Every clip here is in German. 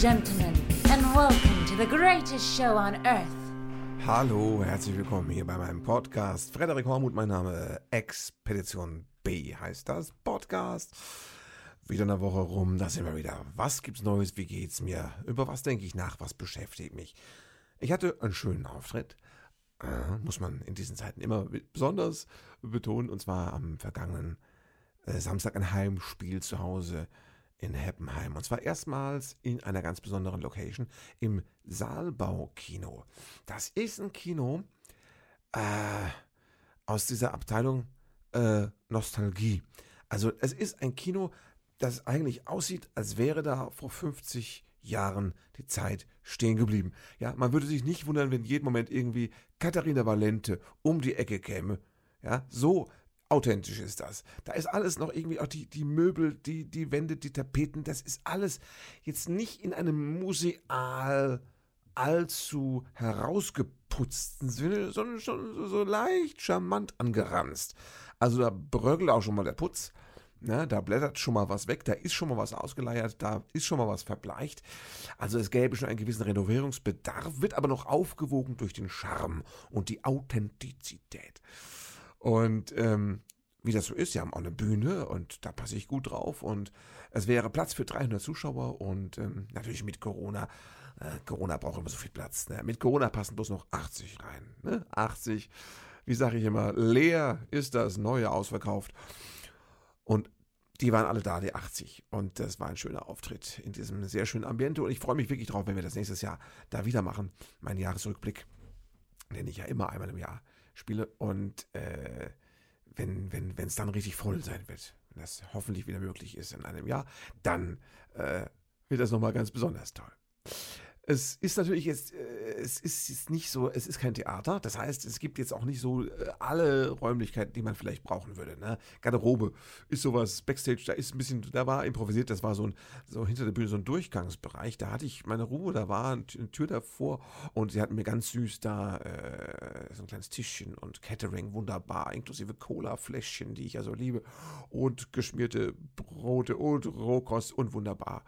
gentlemen, and welcome to the greatest show on earth. Hallo, herzlich willkommen hier bei meinem Podcast. Frederik Hormuth, mein Name. Expedition B heißt das Podcast. Wieder eine Woche rum, da sind wir wieder. Was gibt's Neues? Wie geht's mir? Über was denke ich nach? Was beschäftigt mich? Ich hatte einen schönen Auftritt. Äh, muss man in diesen Zeiten immer besonders betonen. Und zwar am vergangenen äh, Samstag ein Heimspiel zu Hause in Heppenheim. Und zwar erstmals in einer ganz besonderen Location im Saalbau-Kino. Das ist ein Kino äh, aus dieser Abteilung äh, Nostalgie. Also es ist ein Kino, das eigentlich aussieht, als wäre da vor 50 Jahren die Zeit stehen geblieben. Ja, man würde sich nicht wundern, wenn jeden Moment irgendwie Katharina Valente um die Ecke käme. Ja, so authentisch ist das. Da ist alles noch irgendwie, auch die, die Möbel, die, die Wände, die Tapeten, das ist alles jetzt nicht in einem museal allzu herausgeputzten Sinne, sondern schon so, leicht charmant angeranzt. Also da bröckelt auch schon mal der Putz. Ne, da blättert schon mal was weg, da ist schon mal was ausgeleiert, da ist schon mal was verbleicht. Also es gäbe schon einen gewissen Renovierungsbedarf, wird aber noch aufgewogen durch den Charme und die Authentizität. Und ähm, wie das so ist, sie haben auch eine Bühne und da passe ich gut drauf und es wäre Platz für 300 Zuschauer und ähm, natürlich mit Corona. Äh, Corona braucht immer so viel Platz. Ne? Mit Corona passen bloß noch 80 rein. Ne? 80, wie sage ich immer, leer ist das neue ausverkauft. Und die waren alle da, die 80. Und das war ein schöner Auftritt in diesem sehr schönen Ambiente. Und ich freue mich wirklich drauf, wenn wir das nächstes Jahr da wieder machen. Mein Jahresrückblick, den ich ja immer einmal im Jahr spiele. Und äh, wenn wenn wenn, es dann richtig voll sein wird, wenn das hoffentlich wieder möglich ist in einem Jahr, dann äh, wird das nochmal ganz besonders toll. Es ist natürlich jetzt, äh, es ist jetzt nicht so, es ist kein Theater. Das heißt, es gibt jetzt auch nicht so äh, alle Räumlichkeiten, die man vielleicht brauchen würde. Ne? Garderobe ist sowas, Backstage, da ist ein bisschen, da war improvisiert, das war so ein, so hinter der Bühne so ein Durchgangsbereich. Da hatte ich meine Ruhe, da war eine Tür davor und sie hatten mir ganz süß da äh, so ein kleines Tischchen und Catering, wunderbar, inklusive Cola-Fläschchen, die ich ja so liebe und geschmierte Brote und Rohkost und wunderbar.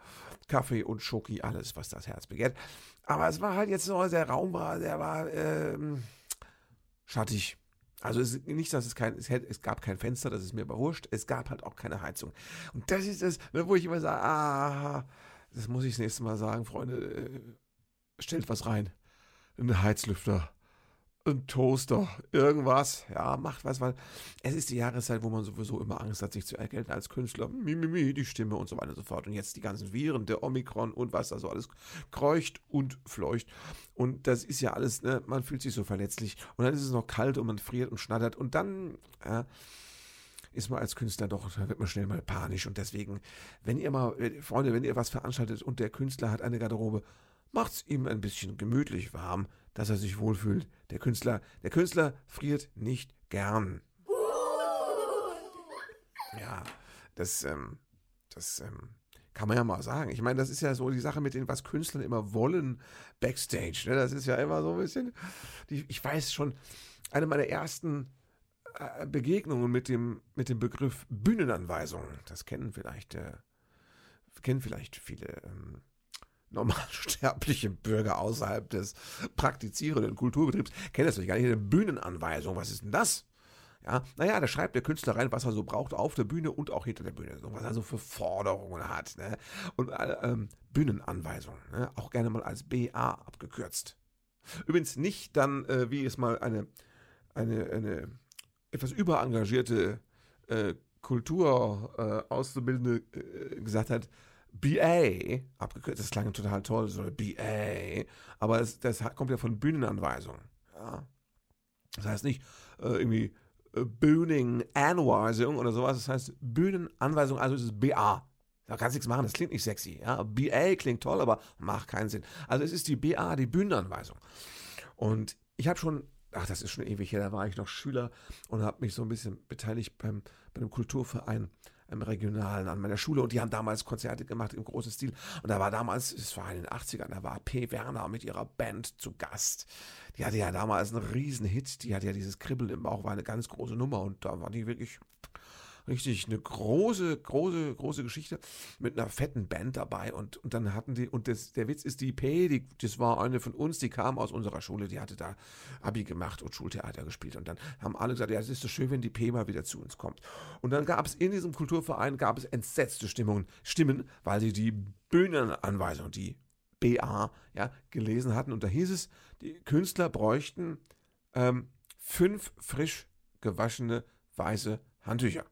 Kaffee und Schoki, alles, was das Herz begehrt. Aber es war halt jetzt so, der Raum war, der war ähm, schattig. Also es nicht, dass es kein, es, hätte, es gab kein Fenster, das ist mir überwurscht. Es gab halt auch keine Heizung. Und das ist es, ne, wo ich immer sage, ah, das muss ich das nächste Mal sagen, Freunde, äh, stellt was rein. Ein Heizlüfter ein Toaster, irgendwas. Ja, macht was, weil es ist die Jahreszeit, wo man sowieso immer Angst hat, sich zu ergelten als Künstler. Mimimi, die Stimme und so weiter und so fort. Und jetzt die ganzen Viren, der Omikron und was da so alles kreucht und fleucht. Und das ist ja alles, ne, man fühlt sich so verletzlich. Und dann ist es noch kalt und man friert und schnattert. Und dann, ja, ist man als Künstler doch, da wird man schnell mal panisch. Und deswegen, wenn ihr mal, Freunde, wenn ihr was veranstaltet und der Künstler hat eine Garderobe, macht's ihm ein bisschen gemütlich warm, dass er sich wohlfühlt. Der Künstler, der Künstler friert nicht gern. Ja, das, ähm, das ähm, kann man ja mal sagen. Ich meine, das ist ja so die Sache mit dem, was Künstler immer wollen backstage. Ne? Das ist ja immer so ein bisschen. Die, ich weiß schon, eine meiner ersten äh, Begegnungen mit dem, mit dem Begriff Bühnenanweisung. Das kennen vielleicht, äh, kennen vielleicht viele. Ähm, normalsterbliche Bürger außerhalb des praktizierenden Kulturbetriebs kennen das doch gar nicht. Eine Bühnenanweisung, was ist denn das? Ja, naja, da schreibt der Künstler rein, was er so braucht auf der Bühne und auch hinter der Bühne, was er so für Forderungen hat. Ne? Und äh, ähm, Bühnenanweisung, ne? auch gerne mal als BA abgekürzt. Übrigens nicht dann, äh, wie es mal eine, eine, eine etwas überengagierte äh, Kulturauszubildende äh, gesagt hat, BA, abgekürzt, das klang total toll, so BA, aber es, das kommt ja von Bühnenanweisung. Ja. Das heißt nicht äh, irgendwie äh, Bühnenanweisung oder sowas, das heißt Bühnenanweisung, also ist es BA. Da kannst du nichts machen, das klingt nicht sexy. Ja? BA klingt toll, aber macht keinen Sinn. Also es ist die BA, die Bühnenanweisung. Und ich habe schon, ach, das ist schon ewig her, da war ich noch Schüler und habe mich so ein bisschen beteiligt beim, bei einem Kulturverein im Regionalen an meiner Schule und die haben damals Konzerte gemacht im großen Stil. Und da war damals, es war in den 80ern, da war P. Werner mit ihrer Band zu Gast. Die hatte ja damals einen riesen Hit, die hatte ja dieses Kribbeln im Bauch, war eine ganz große Nummer und da war die wirklich, richtig eine große, große, große Geschichte mit einer fetten Band dabei und, und dann hatten die, und das, der Witz ist, die P, die, das war eine von uns, die kam aus unserer Schule, die hatte da Abi gemacht und Schultheater gespielt und dann haben alle gesagt, ja, es ist so schön, wenn die P mal wieder zu uns kommt. Und dann gab es in diesem Kulturverein, gab es entsetzte Stimmungen, Stimmen, weil sie die Bühnenanweisung, die BA, ja, gelesen hatten und da hieß es, die Künstler bräuchten ähm, fünf frisch gewaschene weiße Handtücher.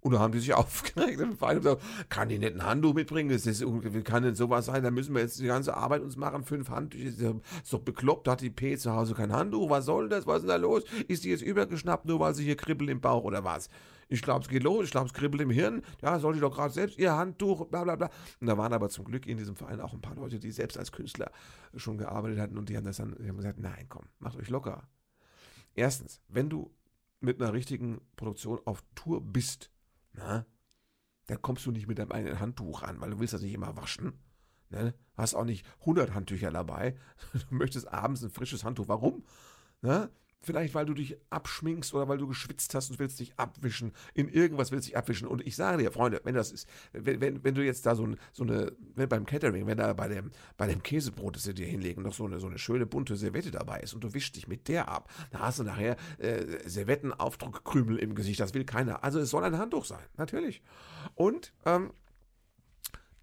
Und da haben die sich aufgeregt im Verein und gesagt, kann die nicht ein Handtuch mitbringen? Das ist, kann denn sowas sein? Da müssen wir jetzt die ganze Arbeit uns machen, fünf Handtücher. Ist doch bekloppt, hat die P zu Hause kein Handtuch. Was soll das? Was ist denn da los? Ist die jetzt übergeschnappt, nur weil sie hier kribbelt im Bauch oder was? Ich glaube, es geht los, ich glaube, es kribbelt im Hirn. Ja, soll die doch gerade selbst ihr Handtuch, bla bla bla. Und da waren aber zum Glück in diesem Verein auch ein paar Leute, die selbst als Künstler schon gearbeitet hatten und die haben das dann die haben gesagt, nein, komm, macht euch locker. Erstens, wenn du mit einer richtigen Produktion auf Tour bist, na, da kommst du nicht mit deinem eigenen Handtuch ran, weil du willst das nicht immer waschen. Ne? Hast auch nicht 100 Handtücher dabei. Du möchtest abends ein frisches Handtuch. Warum? Ne? Vielleicht, weil du dich abschminkst oder weil du geschwitzt hast und willst dich abwischen. In irgendwas willst du dich abwischen. Und ich sage dir, Freunde, wenn das ist, wenn, wenn, wenn du jetzt da so, ein, so eine, wenn beim Catering, wenn da bei dem, bei dem Käsebrot, das sie dir hinlegen, noch so eine, so eine schöne bunte Servette dabei ist und du wischst dich mit der ab, da hast du nachher äh, Servettenaufdruckkrümel im Gesicht. Das will keiner. Also es soll ein Handtuch sein, natürlich. Und ähm,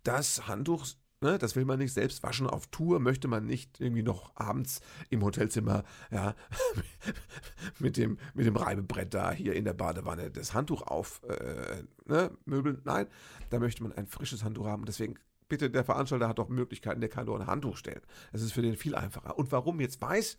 das Handtuch Ne, das will man nicht selbst waschen. Auf Tour möchte man nicht irgendwie noch abends im Hotelzimmer ja, mit, dem, mit dem Reibebrett da hier in der Badewanne das Handtuch auf äh, ne, möbeln. Nein, da möchte man ein frisches Handtuch haben. Deswegen bitte, der Veranstalter hat doch Möglichkeiten, der kann doch ein Handtuch stellen. Das ist für den viel einfacher. Und warum jetzt weiß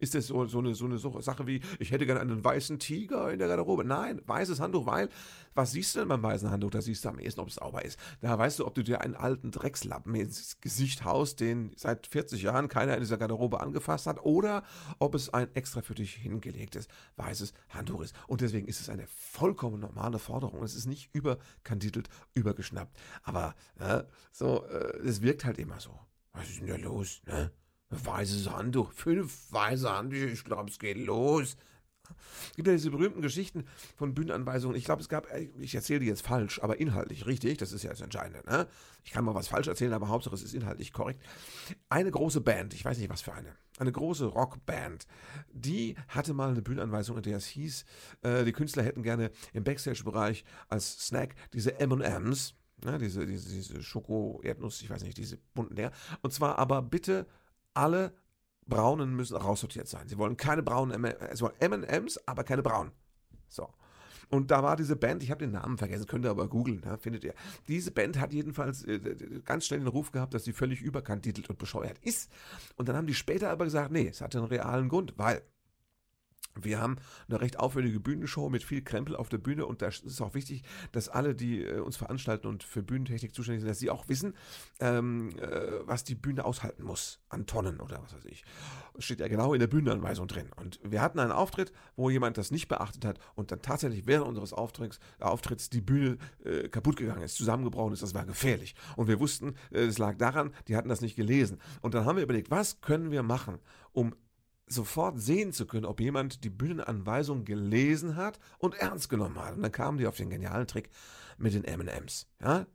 ist das so, so, eine, so eine Sache wie, ich hätte gerne einen weißen Tiger in der Garderobe? Nein, weißes Handtuch, weil, was siehst du denn beim weißen Handtuch? Da siehst du am ehesten, ob es sauber ist. Da weißt du, ob du dir einen alten Dreckslappen ins Gesicht haust, den seit 40 Jahren keiner in dieser Garderobe angefasst hat, oder ob es ein extra für dich hingelegtes weißes Handtuch ist. Und deswegen ist es eine vollkommen normale Forderung. Es ist nicht überkandidelt, übergeschnappt. Aber äh, so, äh, es wirkt halt immer so. Was ist denn da los? Ne? Weißes Handtuch, fünf weiße Handtücher, ich glaube, es geht los. Es gibt ja diese berühmten Geschichten von Bühnenanweisungen. Ich glaube, es gab, äh, ich erzähle die jetzt falsch, aber inhaltlich richtig. Das ist ja das Entscheidende. Ne? Ich kann mal was falsch erzählen, aber Hauptsache es ist inhaltlich korrekt. Eine große Band, ich weiß nicht was für eine, eine große Rockband, die hatte mal eine Bühnenanweisung, in der es hieß, äh, die Künstler hätten gerne im Backstage-Bereich als Snack diese M&M's, ne, diese, diese, diese Schoko-Erdnuss, ich weiß nicht, diese bunten der. Und zwar aber bitte alle Braunen müssen raussortiert sein. Sie wollen keine braunen sie wollen M&M's, aber keine braunen. So. Und da war diese Band, ich habe den Namen vergessen, könnt ihr aber googeln, ja, findet ihr. Diese Band hat jedenfalls äh, ganz schnell den Ruf gehabt, dass sie völlig überkantitelt und bescheuert ist. Und dann haben die später aber gesagt, nee, es hatte einen realen Grund, weil wir haben eine recht aufwendige Bühnenshow mit viel Krempel auf der Bühne und da ist auch wichtig, dass alle, die äh, uns veranstalten und für Bühnentechnik zuständig sind, dass sie auch wissen, ähm, äh, was die Bühne aushalten muss an Tonnen oder was weiß ich. Das steht ja genau in der Bühnenanweisung drin. Und wir hatten einen Auftritt, wo jemand das nicht beachtet hat und dann tatsächlich während unseres Auftritts, äh, Auftritts die Bühne äh, kaputt gegangen ist, zusammengebrochen ist. Das war gefährlich. Und wir wussten, äh, es lag daran, die hatten das nicht gelesen. Und dann haben wir überlegt, was können wir machen, um sofort sehen zu können, ob jemand die Bühnenanweisung gelesen hat und ernst genommen hat. Und dann kamen die auf den genialen Trick mit den M&M's. Ja?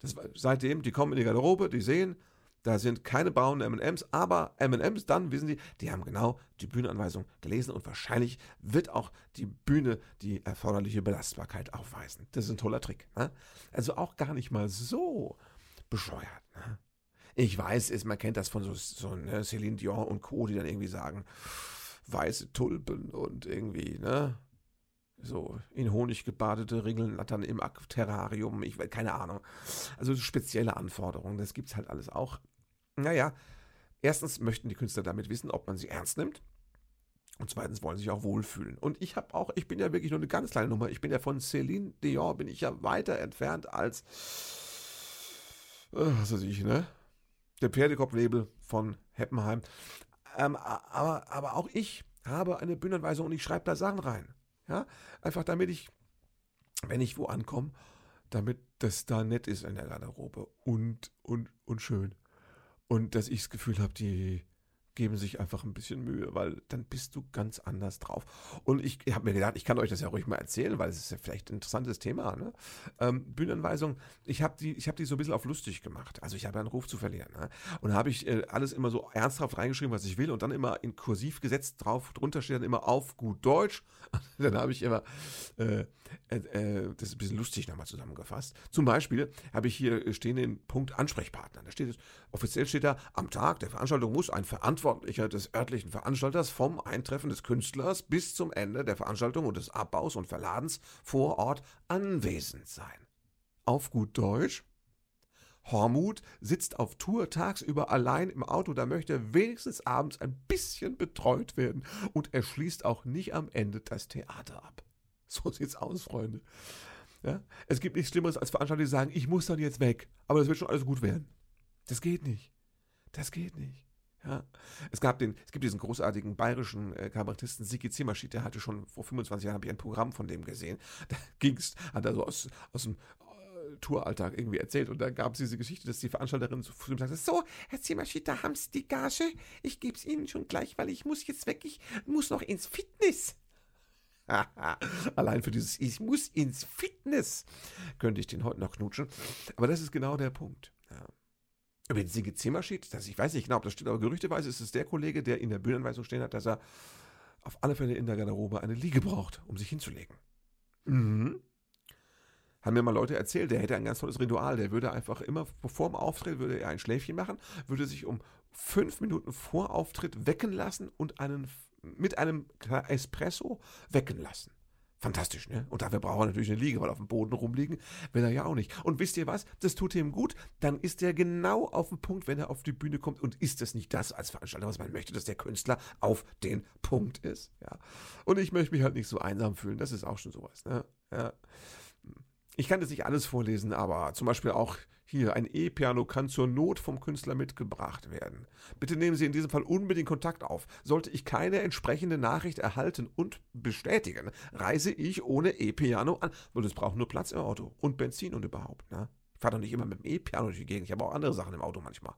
Das, seitdem, die kommen in die Garderobe, die sehen, da sind keine braunen M&M's, aber M&M's, dann wissen sie, die haben genau die Bühnenanweisung gelesen und wahrscheinlich wird auch die Bühne die erforderliche Belastbarkeit aufweisen. Das ist ein toller Trick. Ne? Also auch gar nicht mal so bescheuert. Ne? Ich weiß, ist, man kennt das von so, so ne, Céline Dion und Co., die dann irgendwie sagen, weiße Tulpen und irgendwie, ne? So in Honig gebadete Ringelnattern im Terrarium, ich keine Ahnung. Also spezielle Anforderungen, das gibt's halt alles auch. Naja, erstens möchten die Künstler damit wissen, ob man sie ernst nimmt. Und zweitens wollen sie sich auch wohlfühlen. Und ich habe auch, ich bin ja wirklich nur eine ganz kleine Nummer. Ich bin ja von Céline Dion, bin ich ja weiter entfernt als, äh, was weiß ich, ne? Der Pferdekopflabel von Heppenheim. Ähm, aber, aber auch ich habe eine Bühnenanweisung und ich schreibe da Sachen rein. Ja, einfach damit ich, wenn ich wo ankomme, damit das da nett ist in der Garderobe und, und, und schön. Und dass ich das Gefühl habe, die, geben sich einfach ein bisschen Mühe, weil dann bist du ganz anders drauf. Und ich habe mir gedacht, ich kann euch das ja ruhig mal erzählen, weil es ist ja vielleicht ein interessantes Thema. Ne? Ähm, Bühnenanweisung, ich habe die, hab die so ein bisschen auf lustig gemacht. Also ich habe ja einen Ruf zu verlieren. Ne? Und da habe ich äh, alles immer so ernsthaft reingeschrieben, was ich will und dann immer in kursiv gesetzt drauf, drunter steht dann immer auf gut Deutsch. dann habe ich immer äh, äh, äh, das ist ein bisschen lustig nochmal zusammengefasst. Zum Beispiel habe ich hier stehen den Punkt Ansprechpartner. Da steht es, offiziell steht da, am Tag der Veranstaltung muss ein Verantwortlicher des örtlichen Veranstalters vom Eintreffen des Künstlers bis zum Ende der Veranstaltung und des Abbaus und Verladens vor Ort anwesend sein. Auf gut Deutsch, Hormut sitzt auf Tour tagsüber allein im Auto, da möchte er wenigstens abends ein bisschen betreut werden und er schließt auch nicht am Ende das Theater ab. So sieht's aus, Freunde. Ja? Es gibt nichts Schlimmeres als Veranstalter, die sagen, ich muss dann jetzt weg, aber das wird schon alles gut werden. Das geht nicht. Das geht nicht. Ja. Es gab den, es gibt diesen großartigen bayerischen äh, Kabarettisten Siki Zimmerschied, der hatte schon vor 25 Jahren ich ein Programm von dem gesehen. Da ging's, hat er so aus, aus dem äh, Touralltag irgendwie erzählt und da gab es diese Geschichte, dass die Veranstalterin zu ihm sagte, so, Herr Zimmerschied, da haben Sie die Gage, ich gebe es Ihnen schon gleich, weil ich muss jetzt weg, ich muss noch ins Fitness. Allein für dieses Ich muss ins Fitness könnte ich den heute noch knutschen. Aber das ist genau der Punkt. Über den Sigi Zimmerschied, das, ich weiß nicht genau, ob das steht, aber gerüchteweise ist es der Kollege, der in der Bühnenweisung stehen hat, dass er auf alle Fälle in der Garderobe eine Liege braucht, um sich hinzulegen. Mhm. Haben mir mal Leute erzählt, der hätte ein ganz tolles Ritual. Der würde einfach immer vor dem Auftritt würde er ein Schläfchen machen, würde sich um fünf Minuten vor Auftritt wecken lassen und einen mit einem Espresso wecken lassen. Fantastisch, ne? Und dafür braucht er natürlich eine Liege, weil auf dem Boden rumliegen will er ja auch nicht. Und wisst ihr was? Das tut ihm gut. Dann ist er genau auf dem Punkt, wenn er auf die Bühne kommt. Und ist das nicht das als Veranstalter, was man möchte, dass der Künstler auf den Punkt ist? Ja. Und ich möchte mich halt nicht so einsam fühlen. Das ist auch schon sowas, ne? Ja. Ich kann jetzt nicht alles vorlesen, aber zum Beispiel auch hier ein E-Piano kann zur Not vom Künstler mitgebracht werden. Bitte nehmen Sie in diesem Fall unbedingt Kontakt auf. Sollte ich keine entsprechende Nachricht erhalten und bestätigen, reise ich ohne E-Piano an, weil es braucht nur Platz im Auto und Benzin und überhaupt. Ne? Ich fahre doch nicht immer mit dem E-Piano durch die Gegend. Ich habe auch andere Sachen im Auto manchmal.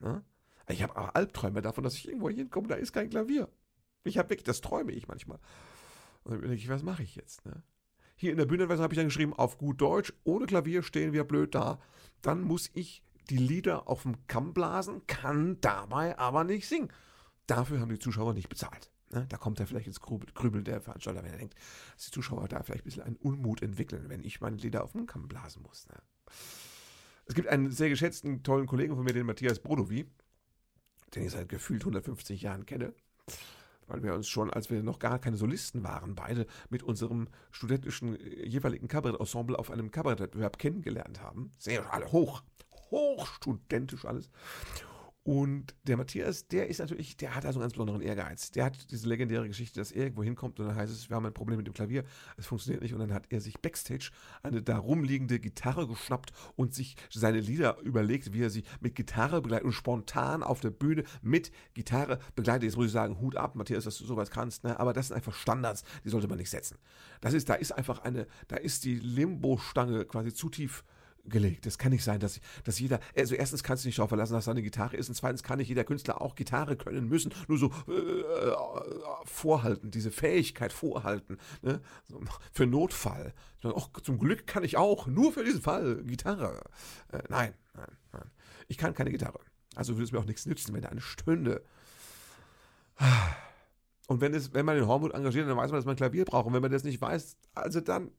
Ne? Ich habe auch Albträume davon, dass ich irgendwo hinkomme, da ist kein Klavier. Ich habe wirklich, das träume ich manchmal. Und dann denke ich, was mache ich jetzt? Ne? Hier in der Bühnenweise habe ich dann geschrieben, auf gut Deutsch, ohne Klavier stehen wir blöd da. Dann muss ich die Lieder auf dem Kamm blasen, kann dabei aber nicht singen. Dafür haben die Zuschauer nicht bezahlt. Ne? Da kommt er vielleicht ins Grübeln der Veranstalter, wenn er denkt, dass die Zuschauer da vielleicht ein bisschen einen Unmut entwickeln, wenn ich meine Lieder auf dem Kamm blasen muss. Ne? Es gibt einen sehr geschätzten, tollen Kollegen von mir, den Matthias Brodowi, den ich seit gefühlt 150 Jahren kenne weil wir uns schon, als wir noch gar keine Solisten waren, beide mit unserem studentischen äh, jeweiligen Kabarettensemble auf einem Kabarettwettbewerb kennengelernt haben. Sehr alle hoch, hochstudentisch alles. Und der Matthias, der ist natürlich, der hat also einen ganz besonderen Ehrgeiz. Der hat diese legendäre Geschichte, dass er irgendwo hinkommt und dann heißt es, wir haben ein Problem mit dem Klavier, es funktioniert nicht. Und dann hat er sich backstage eine da rumliegende Gitarre geschnappt und sich seine Lieder überlegt, wie er sie mit Gitarre begleitet und spontan auf der Bühne mit Gitarre begleitet. Jetzt muss ich sagen, Hut ab, Matthias, dass du sowas kannst, ne? aber das sind einfach Standards, die sollte man nicht setzen. Das ist, da ist einfach eine, da ist die Limbo-Stange quasi zu tief gelegt. Es kann nicht sein, dass, dass jeder, also erstens kannst du nicht darauf verlassen, dass da eine Gitarre ist und zweitens kann nicht jeder Künstler auch Gitarre können müssen, nur so äh, vorhalten, diese Fähigkeit vorhalten, ne? für Notfall. Och, zum Glück kann ich auch, nur für diesen Fall, Gitarre. Äh, nein, nein, nein. Ich kann keine Gitarre. Also würde es mir auch nichts nützen, wenn da eine stünde. Und wenn, es, wenn man den Hormut engagiert, dann weiß man, dass man Klavier braucht. Und wenn man das nicht weiß, also dann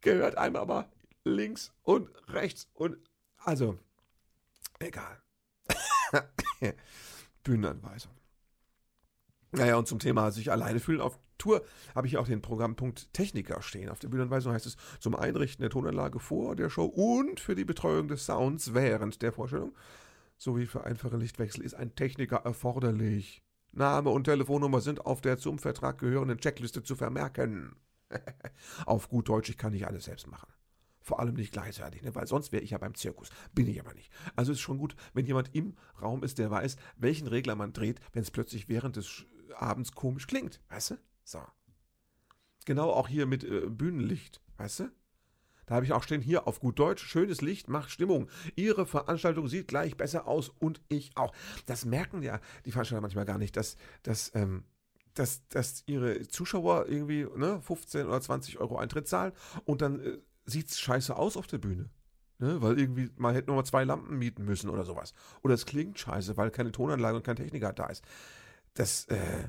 gehört einem aber links und rechts und also egal. Bühnenanweisung. Naja, und zum Thema sich alleine fühlen auf Tour habe ich auch den Programmpunkt Techniker stehen. Auf der Bühnenanweisung heißt es zum Einrichten der Tonanlage vor der Show und für die Betreuung des Sounds während der Vorstellung sowie für einfache Lichtwechsel ist ein Techniker erforderlich. Name und Telefonnummer sind auf der zum Vertrag gehörenden Checkliste zu vermerken. auf gut Deutsch, ich kann nicht alles selbst machen. Vor allem nicht gleichzeitig, ne? weil sonst wäre ich ja beim Zirkus. Bin ich aber nicht. Also ist schon gut, wenn jemand im Raum ist, der weiß, welchen Regler man dreht, wenn es plötzlich während des Abends komisch klingt. Weißt du? So. Genau auch hier mit äh, Bühnenlicht. Weißt du? Da habe ich auch stehen, hier auf gut Deutsch, schönes Licht macht Stimmung. Ihre Veranstaltung sieht gleich besser aus und ich auch. Das merken ja die Veranstalter manchmal gar nicht, dass, dass, ähm, dass, dass ihre Zuschauer irgendwie ne, 15 oder 20 Euro Eintritt zahlen und dann äh, sieht es scheiße aus auf der Bühne. Ne, weil irgendwie, man hätte nur mal zwei Lampen mieten müssen oder sowas. Oder es klingt scheiße, weil keine Tonanlage und kein Techniker da ist. Das, äh,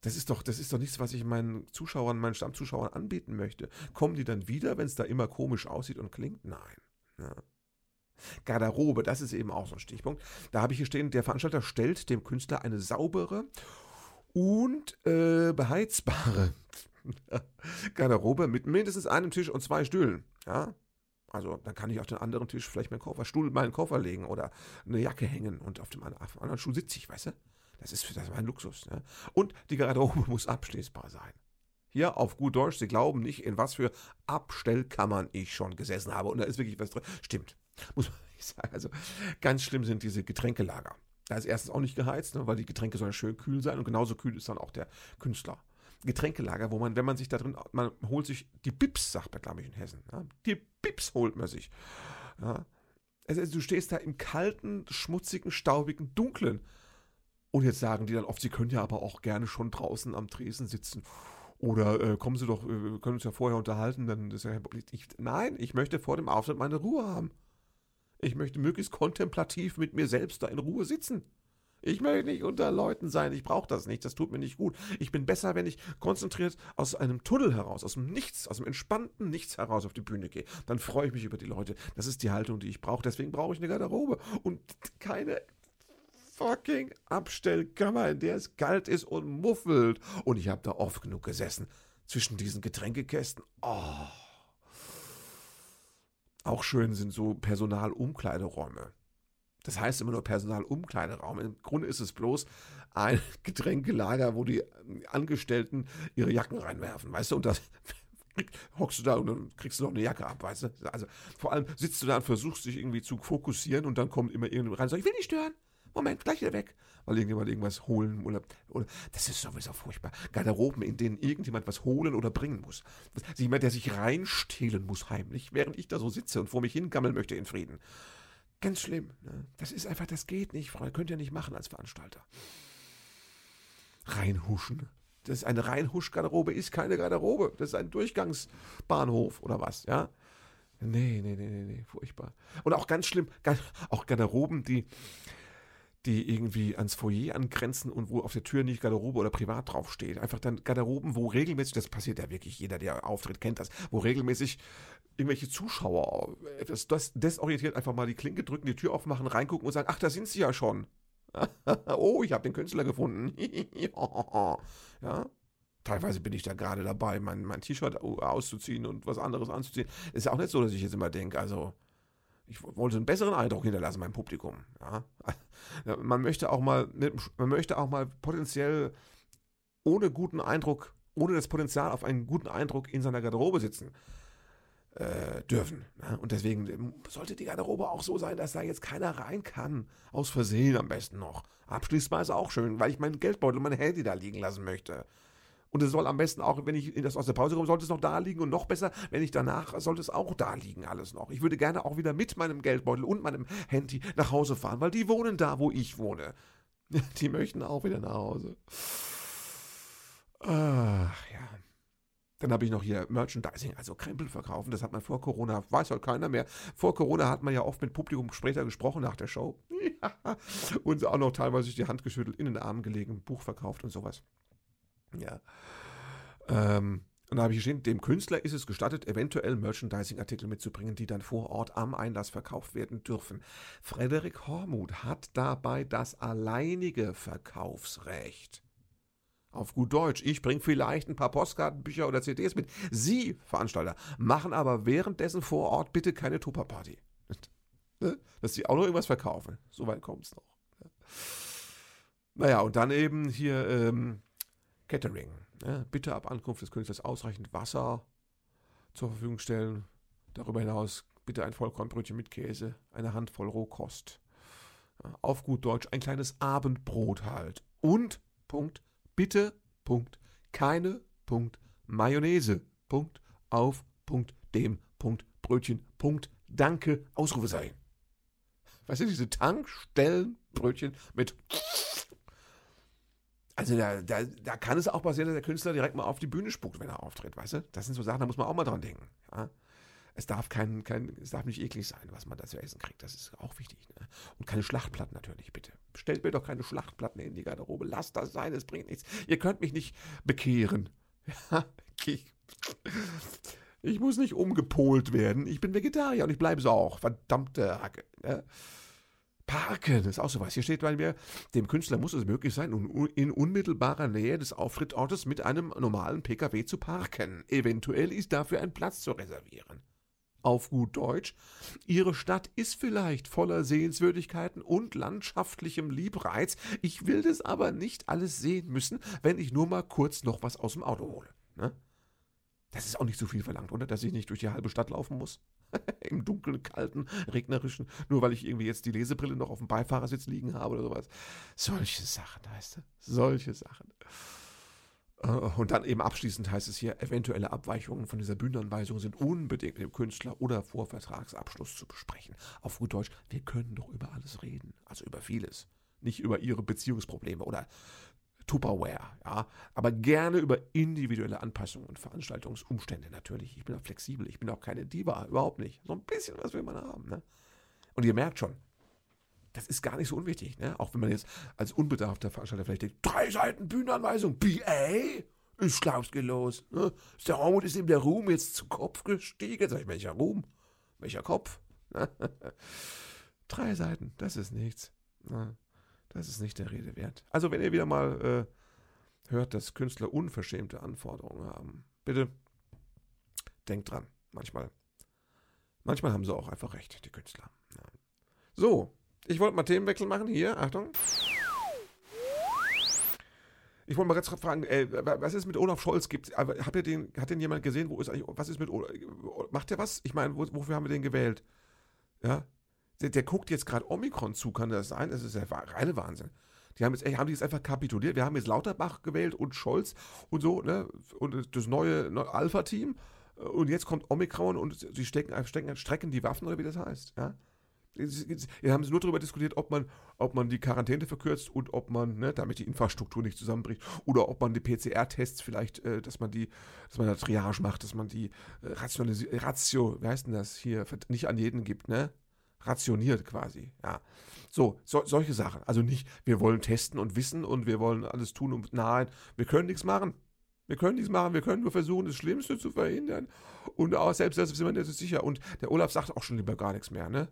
das ist doch, das ist doch nichts, was ich meinen Zuschauern, meinen Stammzuschauern anbieten möchte. Kommen die dann wieder, wenn es da immer komisch aussieht und klingt? Nein. Ja. Garderobe, das ist eben auch so ein Stichpunkt. Da habe ich hier stehen, der Veranstalter stellt dem Künstler eine saubere und äh, beheizbare Garderobe mit mindestens einem Tisch und zwei Stühlen. Ja, also dann kann ich auf den anderen Tisch vielleicht meinen Kofferstuhl, meinen Koffer legen oder eine Jacke hängen und auf dem anderen Stuhl sitze ich, weißt du? Das ist für das mein Luxus. Ne? Und die Garderobe muss abschließbar sein. Hier auf gut Deutsch, Sie glauben nicht, in was für Abstellkammern ich schon gesessen habe. Und da ist wirklich was drin. Stimmt. Muss man nicht sagen. Also ganz schlimm sind diese Getränkelager. Da ist erstens auch nicht geheizt, ne, weil die Getränke sollen schön kühl sein und genauso kühl ist dann auch der Künstler. Getränkelager, wo man, wenn man sich da drin, man holt sich die Bips, sagt man, glaube ich, in Hessen. Ja, die Bips holt man sich. Ja. Also, du stehst da im kalten, schmutzigen, staubigen, dunklen. Und jetzt sagen die dann oft, sie können ja aber auch gerne schon draußen am Tresen sitzen. Oder äh, kommen Sie doch, wir können uns ja vorher unterhalten, dann ist ja ich, Nein, ich möchte vor dem Auftritt meine Ruhe haben. Ich möchte möglichst kontemplativ mit mir selbst da in Ruhe sitzen. Ich möchte nicht unter Leuten sein, ich brauche das nicht, das tut mir nicht gut. Ich bin besser, wenn ich konzentriert aus einem Tunnel heraus, aus dem Nichts, aus dem entspannten Nichts heraus auf die Bühne gehe. Dann freue ich mich über die Leute. Das ist die Haltung, die ich brauche. Deswegen brauche ich eine Garderobe und keine fucking Abstellkammer, in der es kalt ist und muffelt. Und ich habe da oft genug gesessen. Zwischen diesen Getränkekästen. Oh. Auch schön sind so Personalumkleideräume. Das heißt immer nur Personalumkleideraum. Im Grunde ist es bloß ein Getränkelager, wo die Angestellten ihre Jacken reinwerfen, weißt du? Und das hockst du da und dann kriegst du noch eine Jacke ab, weißt du? Also vor allem sitzt du da und versuchst dich irgendwie zu fokussieren und dann kommt immer irgendjemand rein und sagt, ich will nicht stören. Moment, gleich wieder weg, weil irgendjemand irgendwas holen oder, oder das ist sowieso furchtbar. Garderoben, in denen irgendjemand was holen oder bringen muss. Jemand, der sich reinstehlen muss heimlich, während ich da so sitze und vor mich hingammeln möchte in Frieden. Ganz schlimm. Ne? Das ist einfach, das geht nicht, Frau. Könnt ihr nicht machen als Veranstalter. Reinhuschen. Das ist eine Reinhusch-Garderobe, ist keine Garderobe. Das ist ein Durchgangsbahnhof oder was, ja? Nee, nee, nee, nee, nee, furchtbar. Und auch ganz schlimm, auch Garderoben, die, die irgendwie ans Foyer angrenzen und wo auf der Tür nicht Garderobe oder privat draufsteht. Einfach dann Garderoben, wo regelmäßig, das passiert ja wirklich, jeder, der auftritt, kennt das, wo regelmäßig irgendwelche Zuschauer etwas das desorientiert einfach mal die Klinke drücken, die Tür aufmachen, reingucken und sagen, ach, da sind sie ja schon. oh, ich habe den Künstler gefunden. ja. Teilweise bin ich da gerade dabei, mein, mein T-Shirt auszuziehen und was anderes anzuziehen. Ist ja auch nicht so, dass ich jetzt immer denke, also ich wollte einen besseren Eindruck hinterlassen beim Publikum. Ja. Man möchte auch mal, man möchte auch mal potenziell ohne guten Eindruck, ohne das Potenzial auf einen guten Eindruck in seiner Garderobe sitzen äh, dürfen. Ne? Und deswegen sollte die Garderobe auch so sein, dass da jetzt keiner rein kann. Aus Versehen am besten noch. Abschließbar ist auch schön, weil ich meinen Geldbeutel und mein Handy da liegen lassen möchte. Und es soll am besten auch, wenn ich das aus der Pause komme, sollte es noch da liegen und noch besser, wenn ich danach, sollte es auch da liegen, alles noch. Ich würde gerne auch wieder mit meinem Geldbeutel und meinem Handy nach Hause fahren, weil die wohnen da, wo ich wohne. Die möchten auch wieder nach Hause. Ach ja. Dann habe ich noch hier Merchandising, also Krempel verkaufen. Das hat man vor Corona, weiß heute keiner mehr. Vor Corona hat man ja oft mit Publikum später gesprochen nach der Show. und auch noch teilweise die Hand geschüttelt, in den Armen gelegen, Buch verkauft und sowas. Ja. Ähm, und da habe ich stehen, dem Künstler ist es gestattet, eventuell Merchandising-Artikel mitzubringen, die dann vor Ort am Einlass verkauft werden dürfen. Frederik Hormuth hat dabei das alleinige Verkaufsrecht. Auf gut Deutsch, ich bringe vielleicht ein paar Postkarten, Bücher oder CDs mit. Sie, Veranstalter, machen aber währenddessen vor Ort bitte keine Tupperparty. Ne? Dass sie auch noch irgendwas verkaufen. Soweit kommt es noch. Naja, und dann eben hier ähm, Catering. Ja, bitte ab Ankunft des Künstlers ausreichend Wasser zur Verfügung stellen. Darüber hinaus bitte ein Vollkornbrötchen mit Käse, eine Handvoll Rohkost. Auf gut Deutsch ein kleines Abendbrot halt. Und, Punkt, bitte, Punkt, keine, Punkt, Mayonnaise, Punkt, auf, Punkt, dem, Punkt, Brötchen, Punkt, Danke, Ausrufezeichen. Weißt du, diese Tankstellenbrötchen mit. Also da, da, da kann es auch passieren, dass der Künstler direkt mal auf die Bühne spuckt, wenn er auftritt, weißt du? Das sind so Sachen, da muss man auch mal dran denken. Ja? Es darf kein, kein, es darf nicht eklig sein, was man da zu essen kriegt. Das ist auch wichtig. Ne? Und keine Schlachtplatten natürlich, bitte. Stellt mir doch keine Schlachtplatten in die Garderobe. Lasst das sein, es bringt nichts. Ihr könnt mich nicht bekehren. Ja, ich, ich muss nicht umgepolt werden. Ich bin Vegetarier und ich bleibe es auch. Verdammte Hacke. Ne? Parken ist auch sowas. Hier steht bei mir, dem Künstler muss es möglich sein, in unmittelbarer Nähe des Auftrittsortes mit einem normalen Pkw zu parken. Eventuell ist dafür ein Platz zu reservieren auf gut Deutsch, Ihre Stadt ist vielleicht voller Sehenswürdigkeiten und landschaftlichem Liebreiz, ich will das aber nicht alles sehen müssen, wenn ich nur mal kurz noch was aus dem Auto hole. Ne? Das ist auch nicht so viel verlangt, oder? Dass ich nicht durch die halbe Stadt laufen muss. Im dunkeln, kalten, regnerischen, nur weil ich irgendwie jetzt die Lesebrille noch auf dem Beifahrersitz liegen habe oder sowas. Solche Sachen, weißt du? Solche Sachen. Äh, und dann eben abschließend heißt es hier, eventuelle Abweichungen von dieser Bühnenanweisung sind unbedingt mit dem Künstler oder vor Vertragsabschluss zu besprechen. Auf gut Deutsch, wir können doch über alles reden, also über vieles. Nicht über ihre Beziehungsprobleme oder Tupperware, ja, aber gerne über individuelle Anpassungen und Veranstaltungsumstände natürlich. Ich bin auch flexibel, ich bin auch keine Diva, überhaupt nicht. So ein bisschen was will man haben, ne? Und ihr merkt schon, das ist gar nicht so unwichtig, ne? Auch wenn man jetzt als unbedarfter Veranstalter vielleicht denkt, drei Seiten Bühnenanweisung, BA? Ist Schlausge los. Ne? Ist der Hormut ist ihm der Ruhm jetzt zu Kopf gestiegen. Sag ich, welcher Ruhm? Welcher Kopf? drei Seiten, das ist nichts. Ne? Das ist nicht der Rede wert. Also, wenn ihr wieder mal äh, hört, dass Künstler unverschämte Anforderungen haben, bitte denkt dran. Manchmal, manchmal haben sie auch einfach recht, die Künstler. Ja. So, ich wollte mal Themenwechsel machen. Hier, Achtung. Ich wollte mal ganz fragen, äh, was ist mit Olaf Scholz? Gibt, habt ihr den, hat den jemand gesehen? Wo ist eigentlich, was ist mit Olaf? Macht der was? Ich meine, wo, wofür haben wir den gewählt? Ja? Der, der guckt jetzt gerade Omikron zu, kann das sein? Das ist ja reine Wahnsinn. Die haben jetzt, haben die jetzt einfach kapituliert. Wir haben jetzt Lauterbach gewählt und Scholz und so, ne? Und das neue, neue Alpha-Team. Und jetzt kommt Omikron und sie stecken, stecken, strecken die Waffen oder wie das heißt, ja? Wir haben nur darüber diskutiert, ob man, ob man die Quarantäne verkürzt und ob man, ne, damit die Infrastruktur nicht zusammenbricht, oder ob man die PCR-Tests vielleicht, äh, dass man die, dass man da Triage macht, dass man die äh, rationalisiert, Ratio, wie heißt denn das hier, nicht an jeden gibt, ne? Rationiert quasi, ja. So, so, solche Sachen. Also nicht, wir wollen testen und wissen und wir wollen alles tun und nein, wir können nichts machen. Wir können nichts machen, wir können nur versuchen, das Schlimmste zu verhindern. Und auch selbst das sind wir nicht so sicher. Und der Olaf sagt auch schon lieber gar nichts mehr, ne?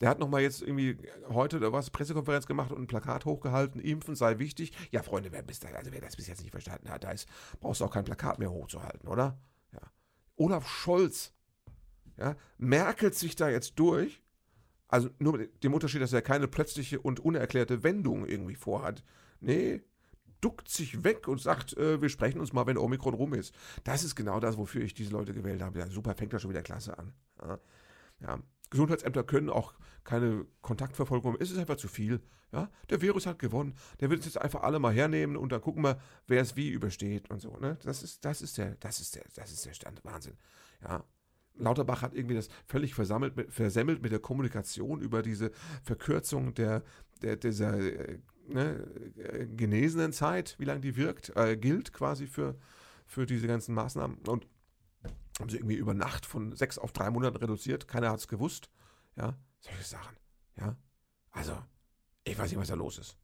Der hat nochmal jetzt irgendwie heute oder was, Pressekonferenz gemacht und ein Plakat hochgehalten, impfen sei wichtig. Ja, Freunde, wer, bis da, also wer das bis jetzt nicht verstanden hat, da ist, brauchst du auch kein Plakat mehr hochzuhalten, oder? Ja. Olaf Scholz, ja, merkelt sich da jetzt durch. Also nur mit dem Unterschied, dass er keine plötzliche und unerklärte Wendung irgendwie vorhat. Nee, duckt sich weg und sagt, äh, wir sprechen uns mal, wenn Omikron rum ist. Das ist genau das, wofür ich diese Leute gewählt habe. Ja, super, fängt da schon wieder klasse an. Ja. ja. Gesundheitsämter können auch keine Kontaktverfolgung. Es ist einfach zu viel. Ja? Der Virus hat gewonnen. Der wird es jetzt einfach alle mal hernehmen und dann gucken wir, wer es wie übersteht und so. Ne? Das, ist, das, ist der, das, ist der, das ist der Stand. Wahnsinn. Ja. Lauterbach hat irgendwie das völlig versammelt, versemmelt mit der Kommunikation über diese Verkürzung der, der dieser äh, ne, genesenen Zeit, wie lange die wirkt, äh, gilt quasi für, für diese ganzen Maßnahmen. Und haben sie irgendwie über Nacht von sechs auf drei Monate reduziert. Keiner hat es gewusst. Ja, solche Sachen. Ja, also, ich weiß nicht, was da los ist.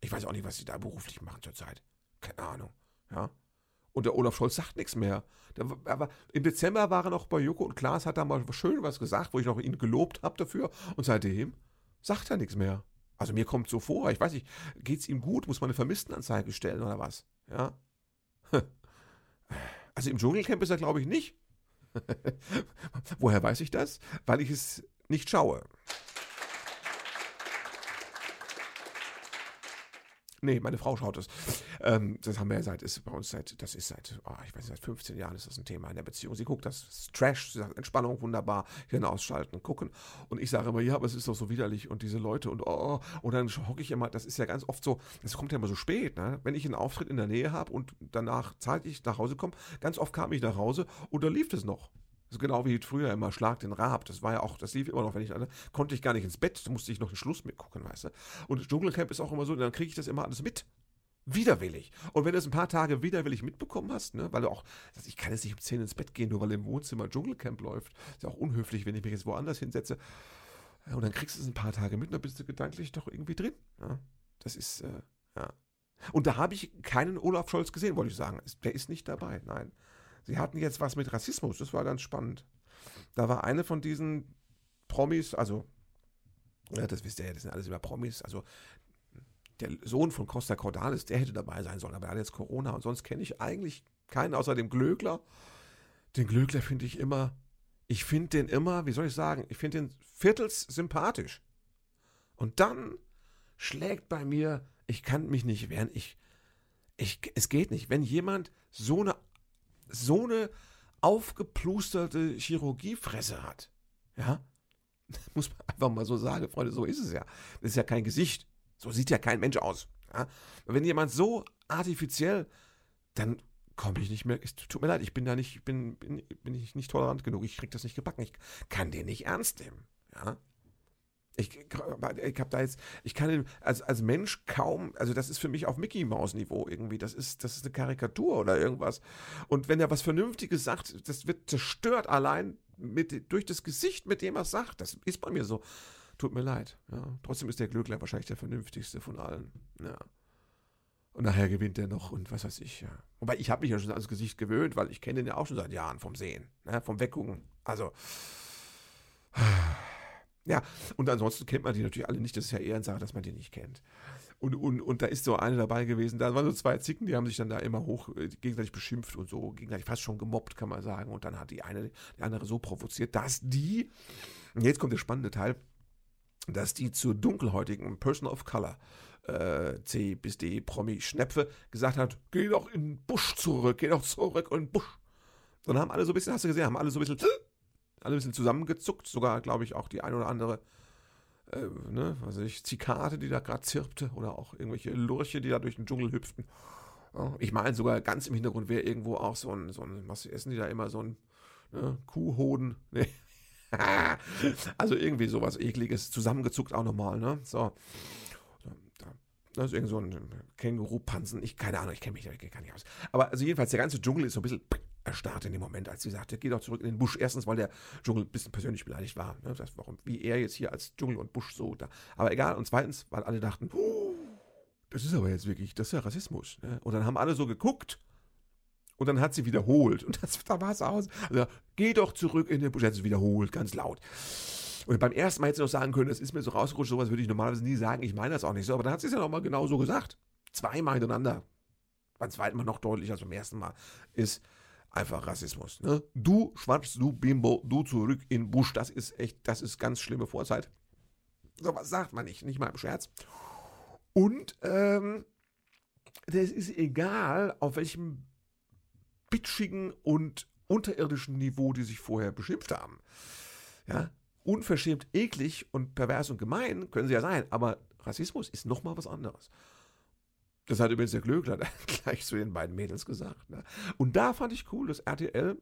Ich weiß auch nicht, was sie da beruflich machen zurzeit. Keine Ahnung. Ja. Und der Olaf Scholz sagt nichts mehr. Der, aber im Dezember war er noch bei Joko und Klaas hat da mal schön was gesagt, wo ich noch ihn gelobt habe dafür. Und seitdem sagt er nichts mehr. Also mir kommt so vor, ich weiß nicht, geht es ihm gut? Muss man eine Vermisstenanzeige stellen oder was? Ja. Also im Dschungelcamp ist er, glaube ich, nicht. Woher weiß ich das? Weil ich es nicht schaue. Nee, meine Frau schaut es. Ähm, das haben wir ja seit, ist bei uns seit, das ist seit, oh, ich weiß nicht, seit 15 Jahren ist das ein Thema in der Beziehung. Sie guckt das, das Trash, sie sagt Entspannung, wunderbar, Hirn ausschalten, gucken. Und ich sage immer, ja, aber es ist doch so widerlich und diese Leute und oh, und dann hocke ich immer, das ist ja ganz oft so, das kommt ja immer so spät, ne? Wenn ich einen Auftritt in der Nähe habe und danach zeitig nach Hause komme, ganz oft kam ich nach Hause und da lief es noch. Das genau wie früher immer Schlag den Rab. Das war ja auch, das lief immer noch, wenn ich, konnte ich gar nicht ins Bett, da musste ich noch den Schluss mitgucken, weißt du. Und Dschungelcamp ist auch immer so, dann kriege ich das immer alles mit. Widerwillig. Und wenn du es ein paar Tage widerwillig mitbekommen hast, ne, weil du auch, ich kann jetzt nicht um 10 ins Bett gehen, nur weil im Wohnzimmer Dschungelcamp läuft. Ist ja auch unhöflich, wenn ich mich jetzt woanders hinsetze. Und dann kriegst du es ein paar Tage mit und dann bist du gedanklich doch irgendwie drin. Ja. Das ist, äh, ja. Und da habe ich keinen Olaf Scholz gesehen, wollte ich sagen. Der ist nicht dabei, nein. Sie hatten jetzt was mit Rassismus, das war ganz spannend. Da war eine von diesen Promis, also, ja, das wisst ihr ja, das sind alles über Promis, also der Sohn von Costa Cordalis, der hätte dabei sein sollen, aber er hat jetzt Corona und sonst kenne ich eigentlich keinen außer dem Glöckler. Den Glöckler finde ich immer, ich finde den immer, wie soll ich sagen, ich finde den viertels sympathisch. Und dann schlägt bei mir, ich kann mich nicht wehren, ich, ich, es geht nicht. Wenn jemand so eine, so eine aufgeplusterte Chirurgiefresse hat, ja, muss man einfach mal so sagen, Freunde, so ist es ja. Das ist ja kein Gesicht. So sieht ja kein Mensch aus. Ja? Wenn jemand so artifiziell, dann komme ich nicht mehr. Es tut mir leid, ich bin da nicht, bin, bin, bin ich nicht tolerant genug. Ich krieg das nicht gebacken. Ich kann den nicht ernst nehmen. Ja. Ich, ich habe da jetzt, ich kann als, als Mensch kaum, also das ist für mich auf Mickey Maus Niveau irgendwie. Das ist, das ist eine Karikatur oder irgendwas. Und wenn er was Vernünftiges sagt, das wird zerstört allein mit, durch das Gesicht, mit dem er sagt. Das ist bei mir so. Tut mir leid. Ja. Trotzdem ist der Glöckler wahrscheinlich der vernünftigste von allen. Ja. Und nachher gewinnt er noch und was weiß ich, ja. Wobei ich habe mich ja schon ans Gesicht gewöhnt, weil ich kenne den ja auch schon seit Jahren vom Sehen, ne, vom Weggucken. Also. Ja, und ansonsten kennt man die natürlich alle nicht. Das ist ja eher eine Sache, dass man die nicht kennt. Und, und, und da ist so eine dabei gewesen. Da waren so zwei Zicken, die haben sich dann da immer hoch äh, gegenseitig beschimpft und so, gegenseitig fast schon gemobbt, kann man sagen. Und dann hat die eine die andere so provoziert, dass die, und jetzt kommt der spannende Teil, dass die zur dunkelhäutigen Person of Color äh, C bis D Promi Schnepfe gesagt hat, geh doch in den Busch zurück, geh doch zurück in den Busch. Dann haben alle so ein bisschen, hast du gesehen, haben alle so ein bisschen, alle ein bisschen zusammengezuckt, sogar, glaube ich, auch die ein oder andere, äh, ne, weiß ich, Zikade, die da gerade zirpte, oder auch irgendwelche Lurche, die da durch den Dschungel hüpften. Ich meine sogar ganz im Hintergrund wäre irgendwo auch so ein, so ein, was essen die da immer, so ein ne, Kuhhoden, nee, also irgendwie sowas ekliges, zusammengezuckt auch nochmal, ne? So. Das ist irgend so ein Känguru-Pansen. Ich, keine Ahnung, ich kenne mich da gar nicht aus. Aber also jedenfalls, der ganze Dschungel ist so ein bisschen erstarrt in dem Moment, als sie sagte, geh doch zurück in den Busch. Erstens, weil der Dschungel ein bisschen persönlich beleidigt war. Ne? Das, warum, wie er jetzt hier als Dschungel und Busch so da. Aber egal. Und zweitens, weil alle dachten, das ist aber jetzt wirklich, das ist ja Rassismus. Ne? Und dann haben alle so geguckt und dann hat sie wiederholt. Und das, da war es aus. Also, geh doch zurück in den Busch. Hat sie wiederholt, ganz laut. Und beim ersten Mal hätte sie noch sagen können, das ist mir so rausgerutscht, sowas würde ich normalerweise nie sagen. Ich meine das auch nicht so. Aber dann hat sie es ja nochmal genau so gesagt. Zweimal hintereinander. Beim zweiten Mal noch deutlicher als beim ersten Mal. Ist einfach Rassismus. Ne? Du Schwarz, du Bimbo, du zurück in Busch. Das ist echt, das ist ganz schlimme Vorzeit. So was sagt man nicht, nicht mal im Scherz. Und ähm, das ist egal, auf welchem bitschigen und unterirdischen Niveau, die sich vorher beschimpft haben. Ja, unverschämt, eklig und pervers und gemein können sie ja sein, aber Rassismus ist nochmal was anderes. Das hat übrigens der Glöckler gleich zu den beiden Mädels gesagt. Ne? Und da fand ich cool, dass RTL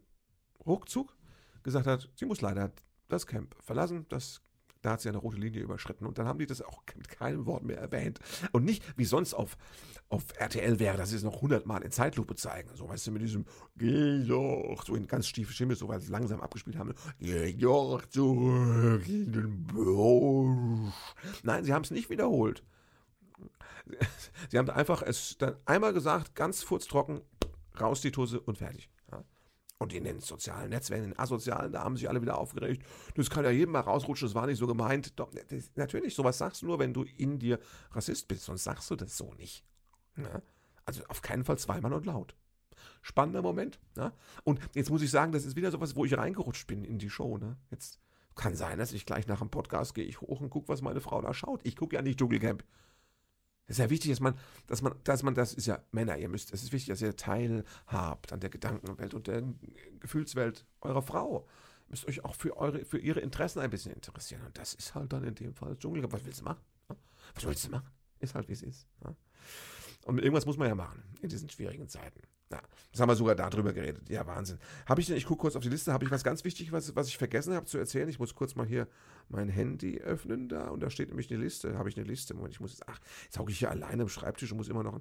ruckzuck gesagt hat, sie muss leider das Camp verlassen, das da hat sie eine rote Linie überschritten. Und dann haben die das auch mit keinem Wort mehr erwähnt. Und nicht wie sonst auf, auf RTL wäre, dass sie es noch hundertmal in Zeitlupe zeigen. So, weißt du, mit diesem Geh doch, so in ganz stiefe Stimme, so weil sie langsam abgespielt haben. Geh doch zurück in den Busch. Nein, sie haben es nicht wiederholt. Sie haben einfach es dann einmal gesagt, ganz furztrocken, raus die Tusse und fertig. Und in den sozialen Netzwerken, in den asozialen, da haben sich alle wieder aufgeregt. Das kann ja jedem mal rausrutschen, das war nicht so gemeint. Doch, das, natürlich, sowas sagst du nur, wenn du in dir Rassist bist, sonst sagst du das so nicht. Ja? Also auf keinen Fall zweimal und laut. Spannender Moment. Ja? Und jetzt muss ich sagen, das ist wieder sowas, wo ich reingerutscht bin in die Show. Ne? Jetzt kann sein, dass ich gleich nach dem Podcast gehe, ich hoch und gucke, was meine Frau da schaut. Ich gucke ja nicht Dschungelcamp. Es ist ja wichtig, dass man, dass man, dass man, das ist ja Männer, ihr müsst, es ist wichtig, dass ihr teilhabt an der Gedankenwelt und der Gefühlswelt eurer Frau. Ihr müsst euch auch für eure, für ihre Interessen ein bisschen interessieren. Und das ist halt dann in dem Fall Dschungel. Was willst du machen? Was willst du machen? Ist halt, wie es ist. Und irgendwas muss man ja machen in diesen schwierigen Zeiten. Ja, das haben wir sogar darüber geredet. Ja, Wahnsinn. Habe ich denn, ich gucke kurz auf die Liste, habe ich was ganz Wichtiges, was, was ich vergessen habe zu erzählen? Ich muss kurz mal hier mein Handy öffnen da und da steht nämlich eine Liste. Habe ich eine Liste? Moment, ich muss jetzt, ach, jetzt hocke ich hier alleine am Schreibtisch und muss immer noch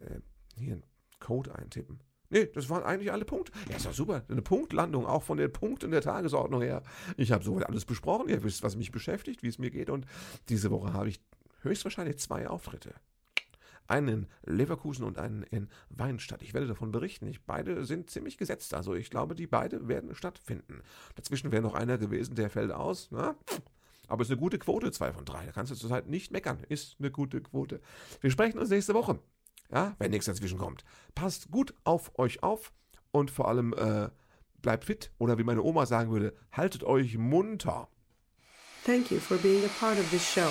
äh, hier einen Code eintippen. Nee, das waren eigentlich alle Punkte. Ja, ist doch super. Eine Punktlandung, auch von den Punkten der Tagesordnung her. Ich habe soweit alles besprochen. Ihr wisst, was mich beschäftigt, wie es mir geht. Und diese Woche habe ich höchstwahrscheinlich zwei Auftritte. Einen in Leverkusen und einen in Weinstadt. Ich werde davon berichten. Ich, beide sind ziemlich gesetzt. Also ich glaube, die beide werden stattfinden. Dazwischen wäre noch einer gewesen, der fällt aus. Na? Aber es ist eine gute Quote, zwei von drei. Da kannst du zurzeit nicht meckern. Ist eine gute Quote. Wir sprechen uns nächste Woche. Ja, wenn nichts dazwischen kommt. Passt gut auf euch auf und vor allem äh, bleibt fit oder wie meine Oma sagen würde, haltet euch munter. Thank you for being a part of this show.